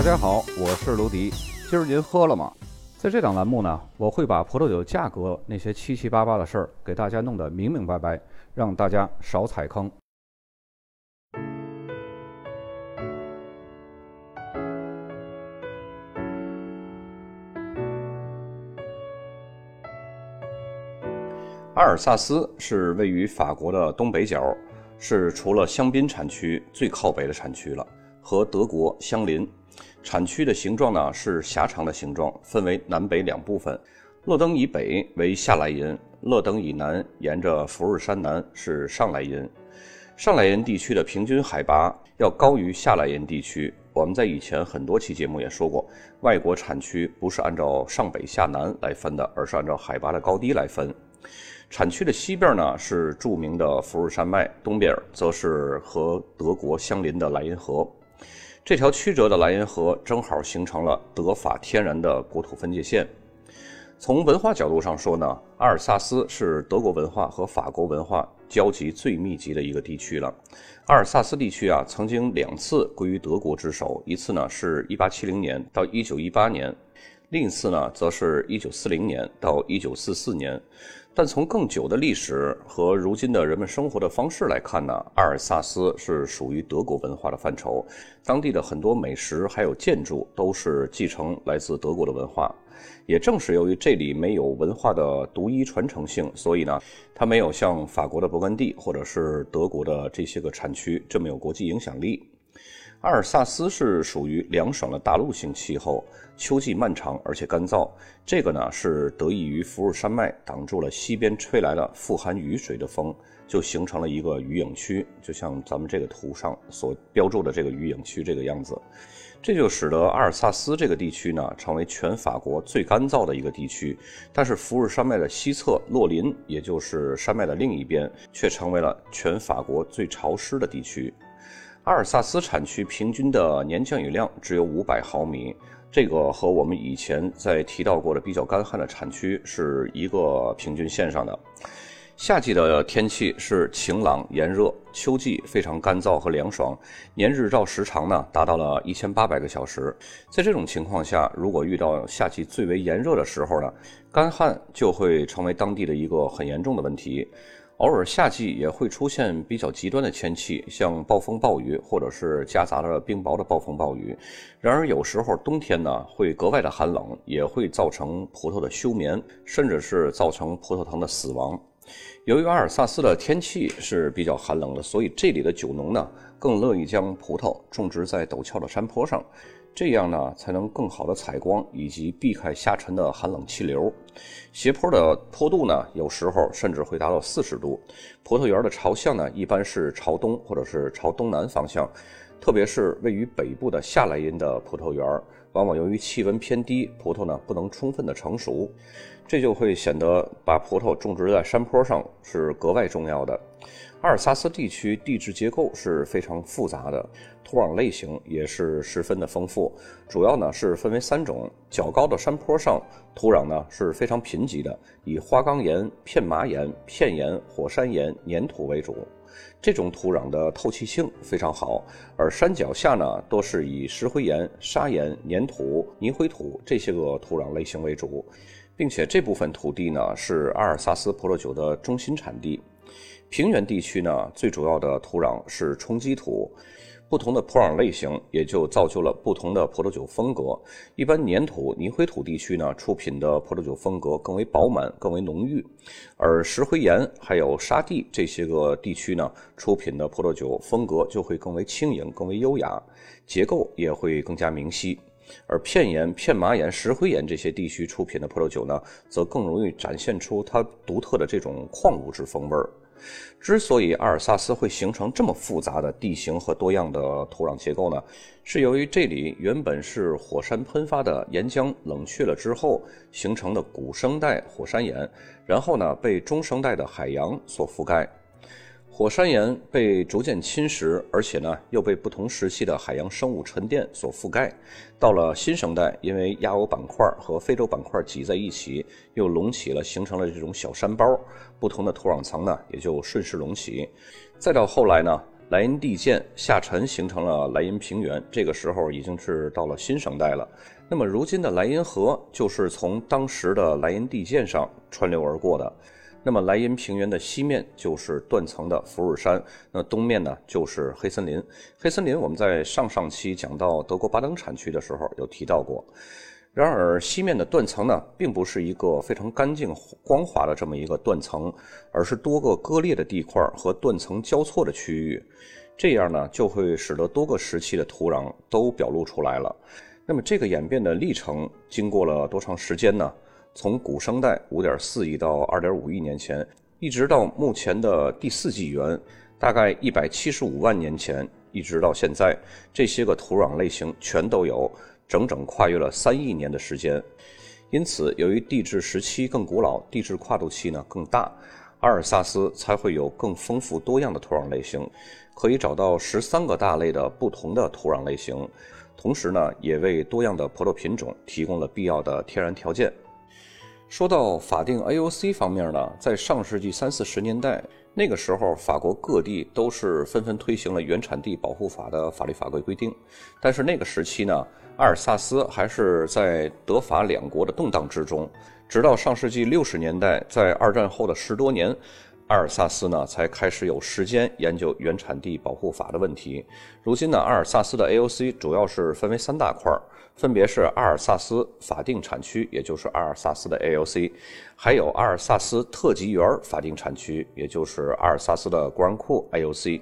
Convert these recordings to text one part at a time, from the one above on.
大家好，我是卢迪。今儿您喝了吗？在这档栏目呢，我会把葡萄酒价格那些七七八八的事儿给大家弄得明明白白，让大家少踩坑。阿尔萨斯是位于法国的东北角，是除了香槟产区最靠北的产区了，和德国相邻。产区的形状呢是狭长的形状，分为南北两部分。勒登以北为下莱茵，勒登以南沿着福日山南是上莱茵。上莱茵地区的平均海拔要高于下莱茵地区。我们在以前很多期节目也说过，外国产区不是按照上北下南来分的，而是按照海拔的高低来分。产区的西边呢是著名的福日山脉，东边则是和德国相邻的莱茵河。这条曲折的莱茵河正好形成了德法天然的国土分界线。从文化角度上说呢，阿尔萨斯是德国文化和法国文化交集最密集的一个地区了。阿尔萨斯地区啊，曾经两次归于德国之手，一次呢是一八七零年到一九一八年，另一次呢则是一九四零年到一九四四年。但从更久的历史和如今的人们生活的方式来看呢，阿尔萨斯是属于德国文化的范畴。当地的很多美食还有建筑都是继承来自德国的文化。也正是由于这里没有文化的独一传承性，所以呢，它没有像法国的勃艮第或者是德国的这些个产区这么有国际影响力。阿尔萨斯是属于凉爽的大陆性气候，秋季漫长而且干燥。这个呢是得益于福尔山脉挡住了西边吹来的富含雨水的风，就形成了一个雨影区，就像咱们这个图上所标注的这个雨影区这个样子。这就使得阿尔萨斯这个地区呢成为全法国最干燥的一个地区。但是福尔山脉的西侧洛林，也就是山脉的另一边，却成为了全法国最潮湿的地区。阿尔萨斯产区平均的年降雨量只有五百毫米，这个和我们以前在提到过的比较干旱的产区是一个平均线上的。夏季的天气是晴朗炎热，秋季非常干燥和凉爽，年日照时长呢达到了一千八百个小时。在这种情况下，如果遇到夏季最为炎热的时候呢，干旱就会成为当地的一个很严重的问题。偶尔夏季也会出现比较极端的天气，像暴风暴雨，或者是夹杂着冰雹的暴风暴雨。然而有时候冬天呢会格外的寒冷，也会造成葡萄的休眠，甚至是造成葡萄藤的死亡。由于阿尔萨斯的天气是比较寒冷的，所以这里的酒农呢更乐意将葡萄种植在陡峭的山坡上。这样呢，才能更好的采光，以及避开下沉的寒冷气流。斜坡的坡度呢，有时候甚至会达到四十度。葡萄园的朝向呢，一般是朝东或者是朝东南方向。特别是位于北部的夏莱茵的葡萄园，往往由于气温偏低，葡萄呢不能充分的成熟，这就会显得把葡萄种植在山坡上是格外重要的。阿尔萨斯地区地质结构是非常复杂的，土壤类型也是十分的丰富。主要呢是分为三种：较高的山坡上，土壤呢是非常贫瘠的，以花岗岩、片麻岩、片岩、火山岩、粘土为主。这种土壤的透气性非常好。而山脚下呢，多是以石灰岩、砂岩、粘土、泥灰土这些个土壤类型为主，并且这部分土地呢是阿尔萨斯葡萄酒的中心产地。平原地区呢，最主要的土壤是冲积土，不同的土壤类型也就造就了不同的葡萄酒风格。一般粘土、泥灰土地区呢，出品的葡萄酒风格更为饱满、更为浓郁；而石灰岩还有沙地这些个地区呢，出品的葡萄酒风格就会更为轻盈、更为优雅，结构也会更加明晰。而片岩、片麻岩、石灰岩这些地区出品的葡萄酒呢，则更容易展现出它独特的这种矿物质风味儿。之所以阿尔萨斯会形成这么复杂的地形和多样的土壤结构呢，是由于这里原本是火山喷发的岩浆冷却了之后形成的古生代火山岩，然后呢被中生代的海洋所覆盖。火山岩被逐渐侵蚀，而且呢又被不同时期的海洋生物沉淀所覆盖。到了新生代，因为亚欧板块和非洲板块挤在一起，又隆起了，形成了这种小山包。不同的土壤层呢也就顺势隆起。再到后来呢，莱茵地渐下沉，形成了莱茵平原。这个时候已经是到了新生代了。那么如今的莱茵河就是从当时的莱茵地渐上穿流而过的。那么莱茵平原的西面就是断层的福尔山，那东面呢就是黑森林。黑森林我们在上上期讲到德国巴登产区的时候有提到过。然而西面的断层呢，并不是一个非常干净光滑的这么一个断层，而是多个割裂的地块和断层交错的区域。这样呢，就会使得多个时期的土壤都表露出来了。那么这个演变的历程经过了多长时间呢？从古生代5.4亿到2.5亿年前，一直到目前的第四纪元，大概175万年前，一直到现在，这些个土壤类型全都有，整整跨越了三亿年的时间。因此，由于地质时期更古老，地质跨度期呢更大，阿尔萨斯才会有更丰富多样的土壤类型，可以找到十三个大类的不同的土壤类型，同时呢，也为多样的葡萄品种提供了必要的天然条件。说到法定 AOC 方面呢，在上世纪三四十年代，那个时候法国各地都是纷纷推行了原产地保护法的法律法规规定。但是那个时期呢，阿尔萨斯还是在德法两国的动荡之中。直到上世纪六十年代，在二战后的十多年，阿尔萨斯呢才开始有时间研究原产地保护法的问题。如今呢，阿尔萨斯的 AOC 主要是分为三大块儿。分别是阿尔萨斯法定产区，也就是阿尔萨斯的 AOC，还有阿尔萨斯特级园法定产区，也就是阿尔萨斯的国王库 AOC，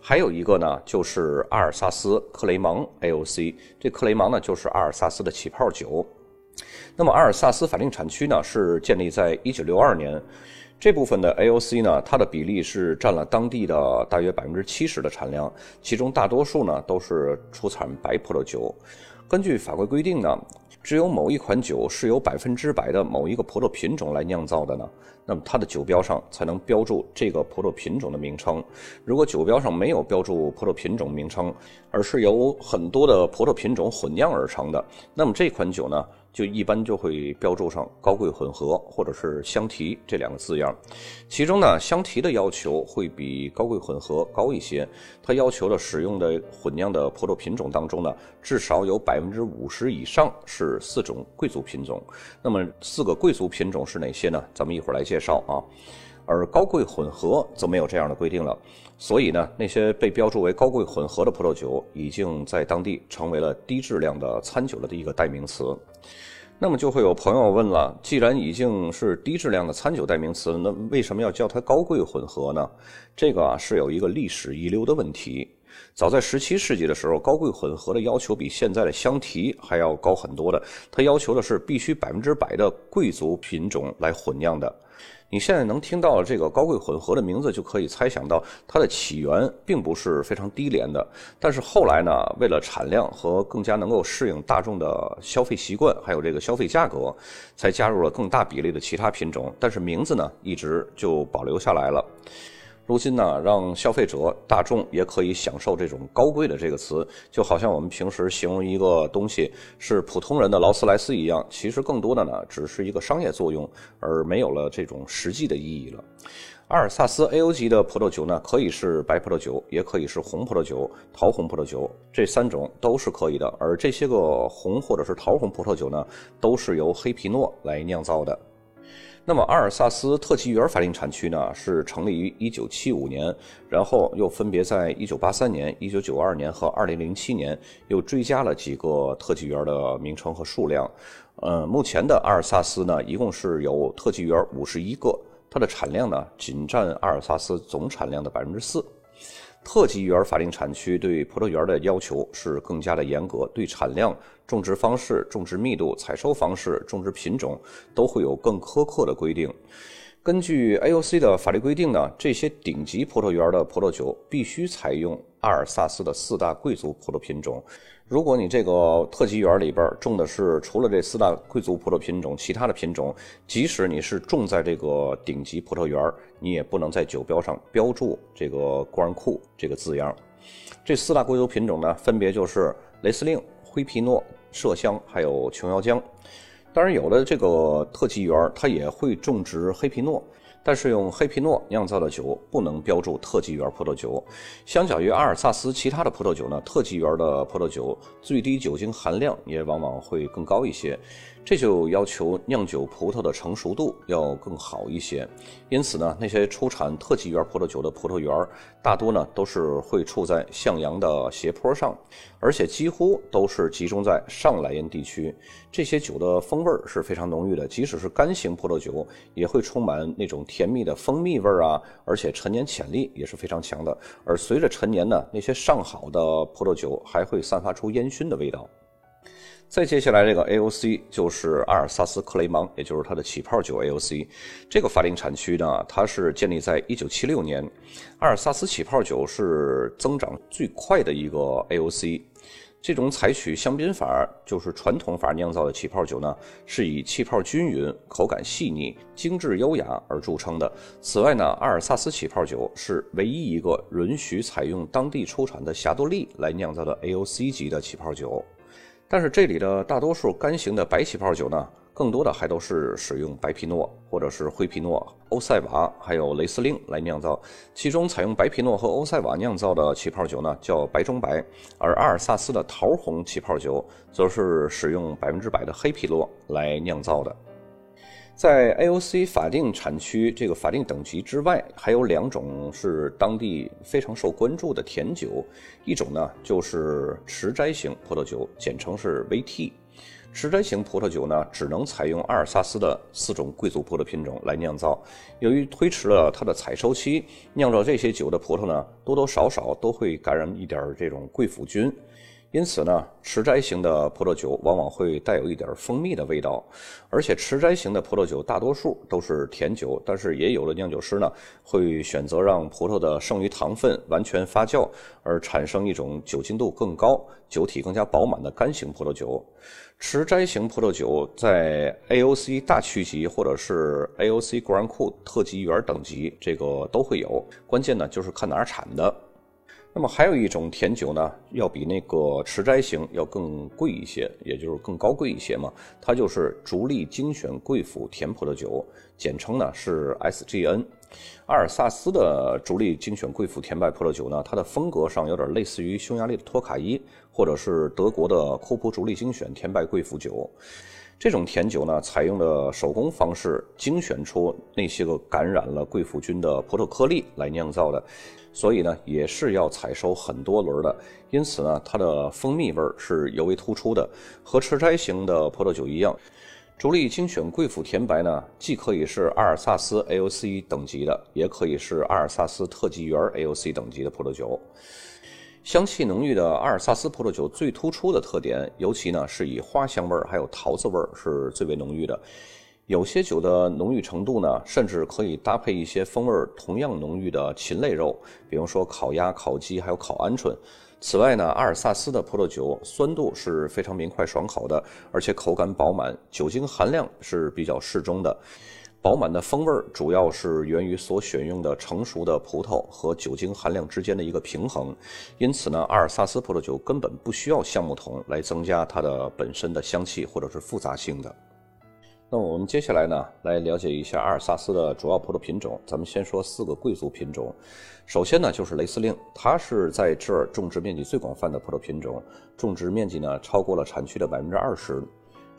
还有一个呢就是阿尔萨斯克雷芒 AOC。这克雷芒呢就是阿尔萨斯的起泡酒。那么阿尔萨斯法定产区呢是建立在1962年，这部分的 AOC 呢它的比例是占了当地的大约百分之七十的产量，其中大多数呢都是出产白葡萄酒。根据法规规定呢，只有某一款酒是由百分之百的某一个葡萄品种来酿造的呢，那么它的酒标上才能标注这个葡萄品种的名称。如果酒标上没有标注葡萄品种名称，而是由很多的葡萄品种混酿而成的，那么这款酒呢？就一般就会标注上高贵混合或者是香提这两个字样，其中呢香提的要求会比高贵混合高一些，它要求的使用的混酿的葡萄品种当中呢，至少有百分之五十以上是四种贵族品种。那么四个贵族品种是哪些呢？咱们一会儿来介绍啊。而高贵混合则没有这样的规定了，所以呢，那些被标注为高贵混合的葡萄酒，已经在当地成为了低质量的餐酒的一个代名词。那么就会有朋友问了，既然已经是低质量的餐酒代名词，那为什么要叫它高贵混合呢？这个啊是有一个历史遗留的问题。早在十七世纪的时候，高贵混合的要求比现在的香提还要高很多的，它要求的是必须百分之百的贵族品种来混酿的。你现在能听到这个高贵混合的名字，就可以猜想到它的起源并不是非常低廉的。但是后来呢，为了产量和更加能够适应大众的消费习惯，还有这个消费价格，才加入了更大比例的其他品种。但是名字呢，一直就保留下来了。如今呢，让消费者大众也可以享受这种高贵的这个词，就好像我们平时形容一个东西是普通人的劳斯莱斯一样，其实更多的呢只是一个商业作用，而没有了这种实际的意义了。阿尔萨斯 A.O 级的葡萄酒呢，可以是白葡萄酒，也可以是红葡萄酒、桃红葡萄酒，这三种都是可以的。而这些个红或者是桃红葡萄酒呢，都是由黑皮诺来酿造的。那么阿尔萨斯特级园法定产区呢，是成立于1975年，然后又分别在1983年、1992年和2007年又追加了几个特级园的名称和数量。呃，目前的阿尔萨斯呢，一共是有特级园51个，它的产量呢，仅占阿尔萨斯总产量的百分之四。特级园法定产区对葡萄园的要求是更加的严格，对产量、种植方式、种植密度、采收方式、种植品种都会有更苛刻的规定。根据 AOC 的法律规定呢，这些顶级葡萄园的葡萄酒必须采用阿尔萨斯的四大贵族葡萄品种。如果你这个特级园里边种的是除了这四大贵族葡萄品种，其他的品种，即使你是种在这个顶级葡萄园，你也不能在酒标上标注这个“官库”这个字样。这四大贵族品种呢，分别就是雷司令、灰皮诺、麝香，还有琼瑶浆。当然，有的这个特级园它也会种植黑皮诺。但是用黑皮诺酿造的酒不能标注特级园葡萄酒。相较于阿尔萨斯其他的葡萄酒呢，特级园的葡萄酒最低酒精含量也往往会更高一些。这就要求酿酒葡萄的成熟度要更好一些，因此呢，那些出产特级园葡萄酒的葡萄园大多呢都是会处在向阳的斜坡上，而且几乎都是集中在上莱茵地区。这些酒的风味是非常浓郁的，即使是干型葡萄酒也会充满那种甜蜜的蜂蜜味啊，而且陈年潜力也是非常强的。而随着陈年呢，那些上好的葡萄酒还会散发出烟熏的味道。再接下来这个 AOC 就是阿尔萨斯克雷芒，也就是它的起泡酒 AOC。这个法定产区呢，它是建立在1976年。阿尔萨斯起泡酒是增长最快的一个 AOC。这种采取香槟法，就是传统法酿造的起泡酒呢，是以气泡均匀、口感细腻、精致优雅而著称的。此外呢，阿尔萨斯起泡酒是唯一一个允许采用当地出产的霞多丽来酿造的 AOC 级的起泡酒。但是这里的大多数干型的白起泡酒呢，更多的还都是使用白皮诺或者是灰皮诺、欧塞瓦还有雷司令来酿造。其中采用白皮诺和欧塞瓦酿造的起泡酒呢，叫白中白；而阿尔萨斯的桃红起泡酒，则是使用百分之百的黑皮诺来酿造的。在 AOC 法定产区这个法定等级之外，还有两种是当地非常受关注的甜酒，一种呢就是持斋型葡萄酒，简称是 VT。持斋型葡萄酒呢，只能采用阿尔萨斯的四种贵族葡萄品种来酿造。由于推迟了它的采收期，酿造这些酒的葡萄呢，多多少少都会感染一点这种贵腐菌。因此呢，持斋型的葡萄酒往往会带有一点蜂蜜的味道，而且持斋型的葡萄酒大多数都是甜酒，但是也有的酿酒师呢会选择让葡萄的剩余糖分完全发酵，而产生一种酒精度更高、酒体更加饱满的干型葡萄酒。持斋型葡萄酒在 AOC 大区级或者是 AOC Grand Cru 特级园等级，这个都会有。关键呢就是看哪儿产的。那么还有一种甜酒呢，要比那个持斋型要更贵一些，也就是更高贵一些嘛。它就是竹粒精选贵腐甜葡萄酒，简称呢是 SGN。阿尔萨斯的竹粒精选贵腐甜白葡萄酒呢，它的风格上有点类似于匈牙利的托卡伊，或者是德国的库普竹粒精选甜白贵腐酒。这种甜酒呢，采用的手工方式，精选出那些个感染了贵腐菌的葡萄颗粒来酿造的。所以呢，也是要采收很多轮的，因此呢，它的蜂蜜味是尤为突出的。和持斋型的葡萄酒一样，竹粒精选贵腐甜白呢，既可以是阿尔萨斯 AOC 等级的，也可以是阿尔萨斯特级园 AOC 等级的葡萄酒。香气浓郁的阿尔萨斯葡萄酒最突出的特点，尤其呢是以花香味儿还有桃子味儿是最为浓郁的。有些酒的浓郁程度呢，甚至可以搭配一些风味同样浓郁的禽类肉，比如说烤鸭、烤鸡，还有烤鹌鹑。此外呢，阿尔萨斯的葡萄酒酸度是非常明快爽口的，而且口感饱满，酒精含量是比较适中的。饱满的风味主要是源于所选用的成熟的葡萄和酒精含量之间的一个平衡。因此呢，阿尔萨斯葡萄酒根本不需要橡木桶来增加它的本身的香气或者是复杂性的。那我们接下来呢，来了解一下阿尔萨斯的主要葡萄品种。咱们先说四个贵族品种。首先呢，就是雷司令，它是在这儿种植面积最广泛的葡萄品种，种植面积呢超过了产区的百分之二十。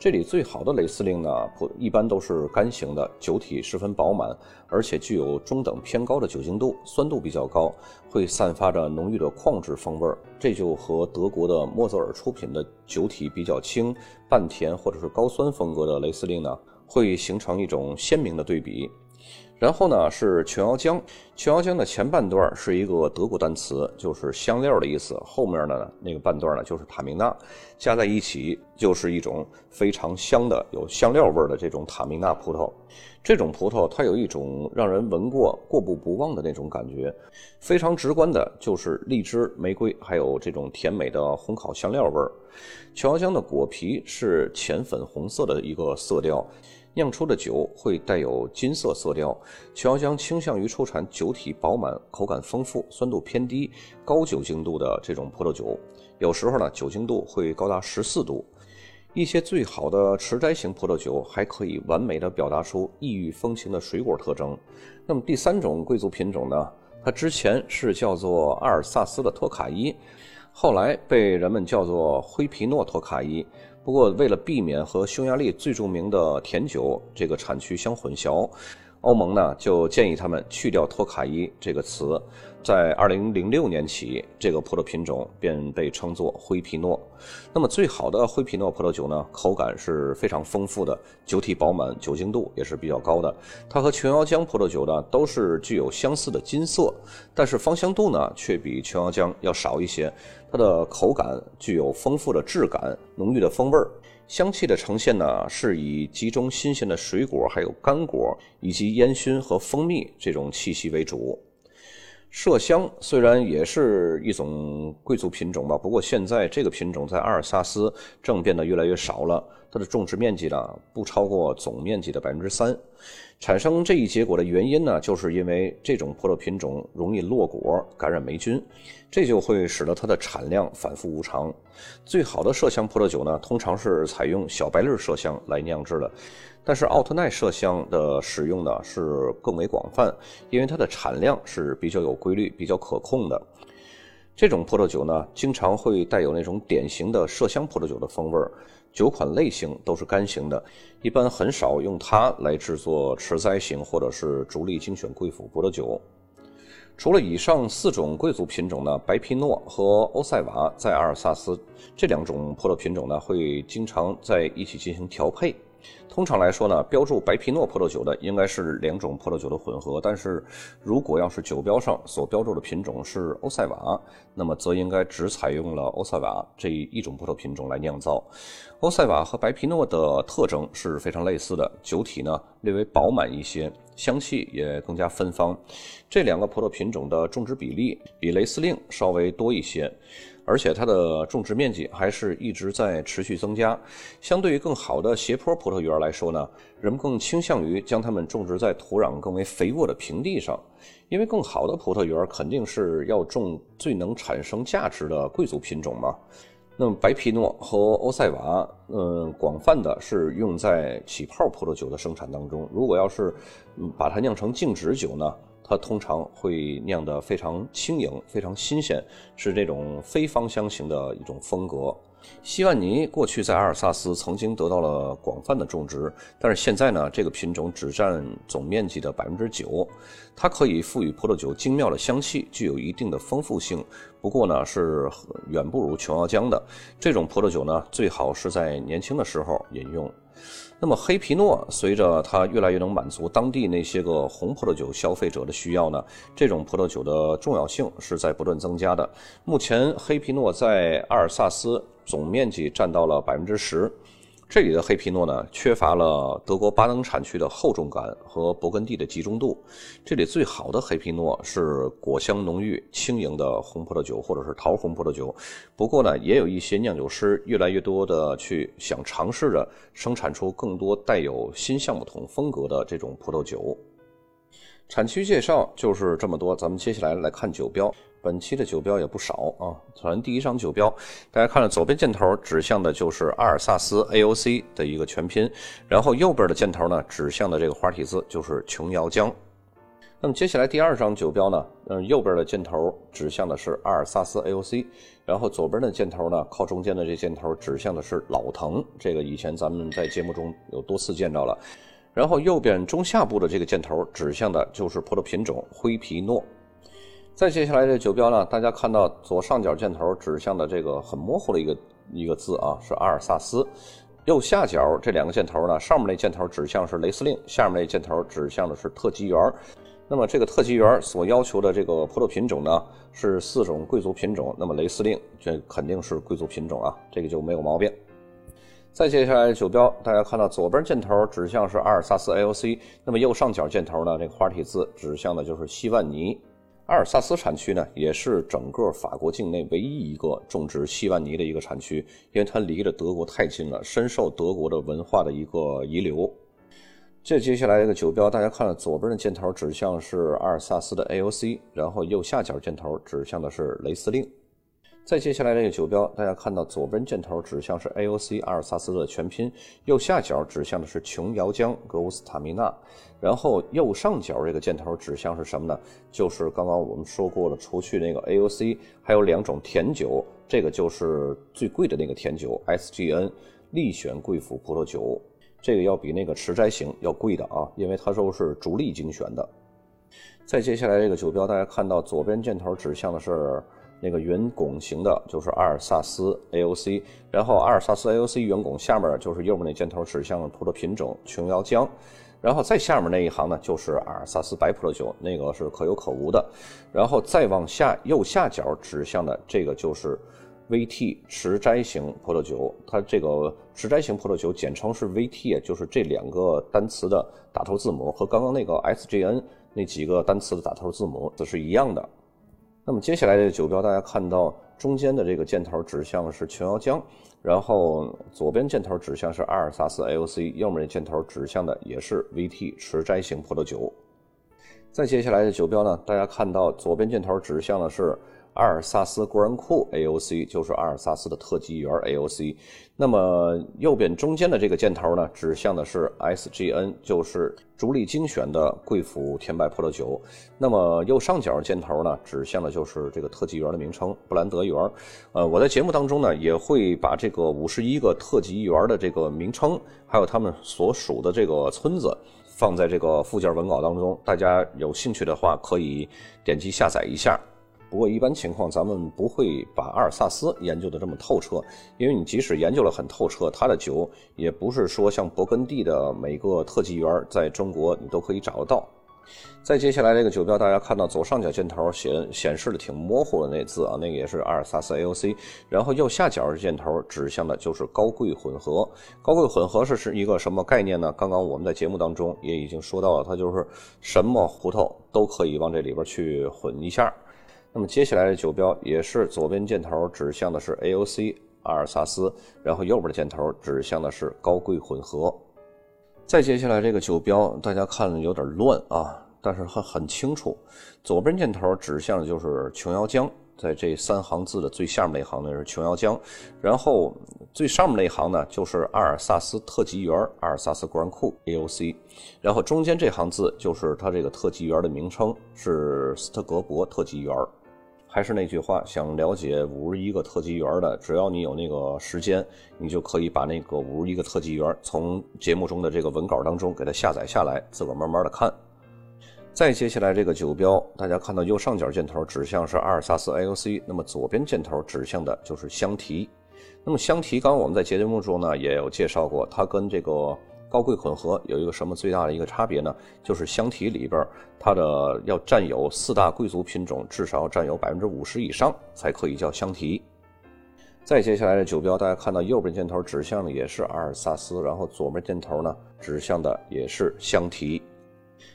这里最好的雷司令呢，不一般都是干型的，酒体十分饱满，而且具有中等偏高的酒精度，酸度比较高，会散发着浓郁的矿质风味儿。这就和德国的莫泽尔出品的酒体比较轻、半甜或者是高酸风格的雷司令呢，会形成一种鲜明的对比。然后呢是琼瑶浆，琼瑶浆的前半段是一个德国单词，就是香料的意思。后面的那个半段呢就是塔明纳，加在一起就是一种非常香的、有香料味的这种塔明纳葡萄。这种葡萄它有一种让人闻过过目不忘的那种感觉，非常直观的就是荔枝、玫瑰，还有这种甜美的烘烤香料味儿。琼瑶浆的果皮是浅粉红色的一个色调。酿出的酒会带有金色色调。琼瑶浆倾向于出产酒体饱满、口感丰富、酸度偏低、高酒精度的这种葡萄酒。有时候呢，酒精度会高达十四度。一些最好的持斋型葡萄酒还可以完美的表达出异域风情的水果特征。那么第三种贵族品种呢？它之前是叫做阿尔萨斯的托卡伊，后来被人们叫做灰皮诺托卡伊。不过为了避免和匈牙利最著名的甜酒这个产区相混淆。欧盟呢就建议他们去掉“托卡伊”这个词，在二零零六年起，这个葡萄品种便被称作灰皮诺。那么最好的灰皮诺葡萄酒呢，口感是非常丰富的，酒体饱满，酒精度也是比较高的。它和琼瑶浆葡萄酒呢都是具有相似的金色，但是芳香度呢却比琼瑶浆要少一些。它的口感具有丰富的质感，浓郁的风味儿。香气的呈现呢，是以集中新鲜的水果、还有干果以及烟熏和蜂蜜这种气息为主。麝香虽然也是一种贵族品种吧，不过现在这个品种在阿尔萨斯正变得越来越少了。它的种植面积呢，不超过总面积的百分之三。产生这一结果的原因呢，就是因为这种葡萄品种容易落果、感染霉菌，这就会使得它的产量反复无常。最好的麝香葡萄酒呢，通常是采用小白粒麝香来酿制的，但是奥特奈麝香的使用呢是更为广泛，因为它的产量是比较有规律、比较可控的。这种葡萄酒呢，经常会带有那种典型的麝香葡萄酒的风味儿。酒款类型都是干型的，一般很少用它来制作持栽型或者是逐利精选贵腐葡萄酒。除了以上四种贵族品种呢，白皮诺和欧塞瓦在阿尔萨斯这两种葡萄品种呢，会经常在一起进行调配。通常来说呢，标注白皮诺葡萄酒的应该是两种葡萄酒的混合，但是如果要是酒标上所标注的品种是欧塞瓦，那么则应该只采用了欧塞瓦这一种葡萄品种来酿造。欧塞瓦和白皮诺的特征是非常类似的，酒体呢略微饱满一些，香气也更加芬芳。这两个葡萄品种的种植比例比雷司令稍微多一些。而且它的种植面积还是一直在持续增加。相对于更好的斜坡葡萄园来说呢，人们更倾向于将它们种植在土壤更为肥沃的平地上，因为更好的葡萄园肯定是要种最能产生价值的贵族品种嘛。那么白皮诺和欧塞瓦，嗯，广泛的是用在起泡葡萄酒的生产当中。如果要是把它酿成静止酒呢？它通常会酿得非常轻盈、非常新鲜，是这种非芳香型的一种风格。西万尼过去在阿尔萨斯曾经得到了广泛的种植，但是现在呢，这个品种只占总面积的百分之九。它可以赋予葡萄酒精妙的香气，具有一定的丰富性。不过呢，是远不如琼瑶浆的。这种葡萄酒呢，最好是在年轻的时候饮用。那么黑皮诺随着它越来越能满足当地那些个红葡萄酒消费者的需要呢，这种葡萄酒的重要性是在不断增加的。目前黑皮诺在阿尔萨斯总面积占到了百分之十。这里的黑皮诺呢，缺乏了德国巴登产区的厚重感和勃艮第的集中度。这里最好的黑皮诺是果香浓郁、轻盈的红葡萄酒，或者是桃红葡萄酒。不过呢，也有一些酿酒师越来越多的去想尝试着生产出更多带有新橡木桶风格的这种葡萄酒。产区介绍就是这么多，咱们接下来来看酒标。本期的酒标也不少啊。首先，第一张酒标，大家看到左边箭头指向的就是阿尔萨斯 AOC 的一个全拼，然后右边的箭头呢指向的这个花体字就是琼瑶浆。那么接下来第二张酒标呢，嗯，右边的箭头指向的是阿尔萨斯 AOC，然后左边的箭头呢靠中间的这箭头指向的是老藤，这个以前咱们在节目中有多次见到了。然后右边中下部的这个箭头指向的就是葡萄品种灰皮诺。再接下来这酒标呢，大家看到左上角箭头指向的这个很模糊的一个一个字啊，是阿尔萨斯。右下角这两个箭头呢，上面那箭头指向是雷司令，下面那箭头指向的是特级园。那么这个特级园所要求的这个葡萄品种呢，是四种贵族品种。那么雷司令这肯定是贵族品种啊，这个就没有毛病。再接下来酒标，大家看到左边箭头指向是阿尔萨斯 AOC，那么右上角箭头呢，这个花体字指向的就是西万尼。阿尔萨斯产区呢，也是整个法国境内唯一一个种植西万尼的一个产区，因为它离着德国太近了，深受德国的文化的一个遗留。这接下来这个酒标，大家看到左边的箭头指向是阿尔萨斯的 AOC，然后右下角箭头指向的是雷司令。再接下来这个酒标，大家看到左边箭头指向是 AOC 阿尔萨斯的全拼，右下角指向的是琼瑶江格乌斯塔米纳，然后右上角这个箭头指向是什么呢？就是刚刚我们说过了，除去那个 AOC，还有两种甜酒，这个就是最贵的那个甜酒 SGN 力选贵腐葡萄酒，这个要比那个持斋型要贵的啊，因为它都是逐粒精选的。再接下来这个酒标，大家看到左边箭头指向的是。那个圆拱形的就是阿尔萨斯 AOC，然后阿尔萨斯 AOC 圆拱下面就是右面那箭头指向葡萄品种琼瑶浆，然后再下面那一行呢就是阿尔萨斯白葡萄酒，那个是可有可无的，然后再往下右下角指向的这个就是 VT 持斋型葡萄酒，它这个持斋型葡萄酒简称是 VT，就是这两个单词的打头字母和刚刚那个 SGN 那几个单词的打头字母这是一样的。那么接下来这个酒标，大家看到中间的这个箭头指向的是琼瑶浆，然后左边箭头指向是阿尔萨斯 AOC，右面箭头指向的也是 VT 持斋型葡萄酒。再接下来的酒标呢，大家看到左边箭头指向的是。阿尔萨斯国人库 AOC 就是阿尔萨斯的特级园 AOC，那么右边中间的这个箭头呢，指向的是 SGN，就是逐粒精选的贵腐甜白葡萄酒。那么右上角箭头呢，指向的就是这个特级园的名称布兰德园。呃，我在节目当中呢，也会把这个五十一个特级园的这个名称，还有他们所属的这个村子，放在这个附件文稿当中。大家有兴趣的话，可以点击下载一下。不过一般情况，咱们不会把阿尔萨斯研究的这么透彻，因为你即使研究了很透彻，它的酒也不是说像勃艮第的每个特级园在中国你都可以找得到。再接下来这个酒标，大家看到左上角箭头显显示的挺模糊的那字啊，那个也是阿尔萨斯 AOC。然后右下角的箭头指向的就是高贵混合。高贵混合是是一个什么概念呢？刚刚我们在节目当中也已经说到了，它就是什么葡萄都可以往这里边去混一下。那么接下来的酒标也是左边箭头指向的是 AOC 阿尔萨斯，然后右边的箭头指向的是高贵混合。再接下来这个酒标，大家看的有点乱啊，但是很很清楚。左边箭头指向的就是琼瑶浆，在这三行字的最下面那行呢是琼瑶浆，然后最上面那行呢就是阿尔萨斯特级园阿尔萨斯国然库 AOC，然后中间这行字就是它这个特级园的名称是斯特格伯特级园还是那句话，想了解五十一个特级园的，只要你有那个时间，你就可以把那个五十一个特级园从节目中的这个文稿当中给它下载下来，自个儿慢慢的看。再接下来这个酒标，大家看到右上角箭头指向是阿尔萨斯 AOC，那么左边箭头指向的就是香缇。那么香缇，刚刚我们在节目中呢也有介绍过，它跟这个。高贵混合有一个什么最大的一个差别呢？就是香缇里边它的要占有四大贵族品种，至少要占有百分之五十以上才可以叫香缇。再接下来的酒标，大家看到右边箭头指向的也是阿尔萨斯，然后左边箭头呢指向的也是香缇。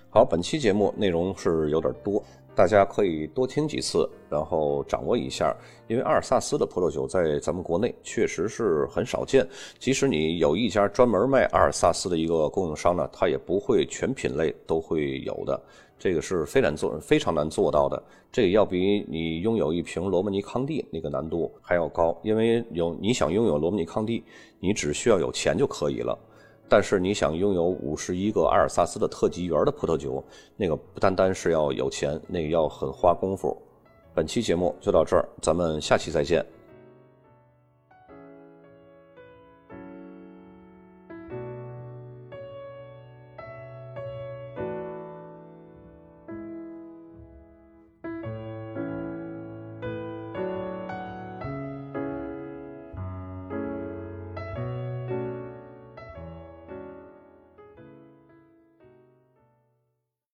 好，本期节目内容是有点多。大家可以多听几次，然后掌握一下。因为阿尔萨斯的葡萄酒在咱们国内确实是很少见，即使你有一家专门卖阿尔萨斯的一个供应商呢，他也不会全品类都会有的，这个是非难做、非常难做到的。这个要比你拥有一瓶罗曼尼康帝那个难度还要高，因为有你想拥有罗曼尼康帝，你只需要有钱就可以了。但是你想拥有五十一个阿尔萨斯的特级园的葡萄酒，那个不单单是要有钱，那个要很花功夫。本期节目就到这儿，咱们下期再见。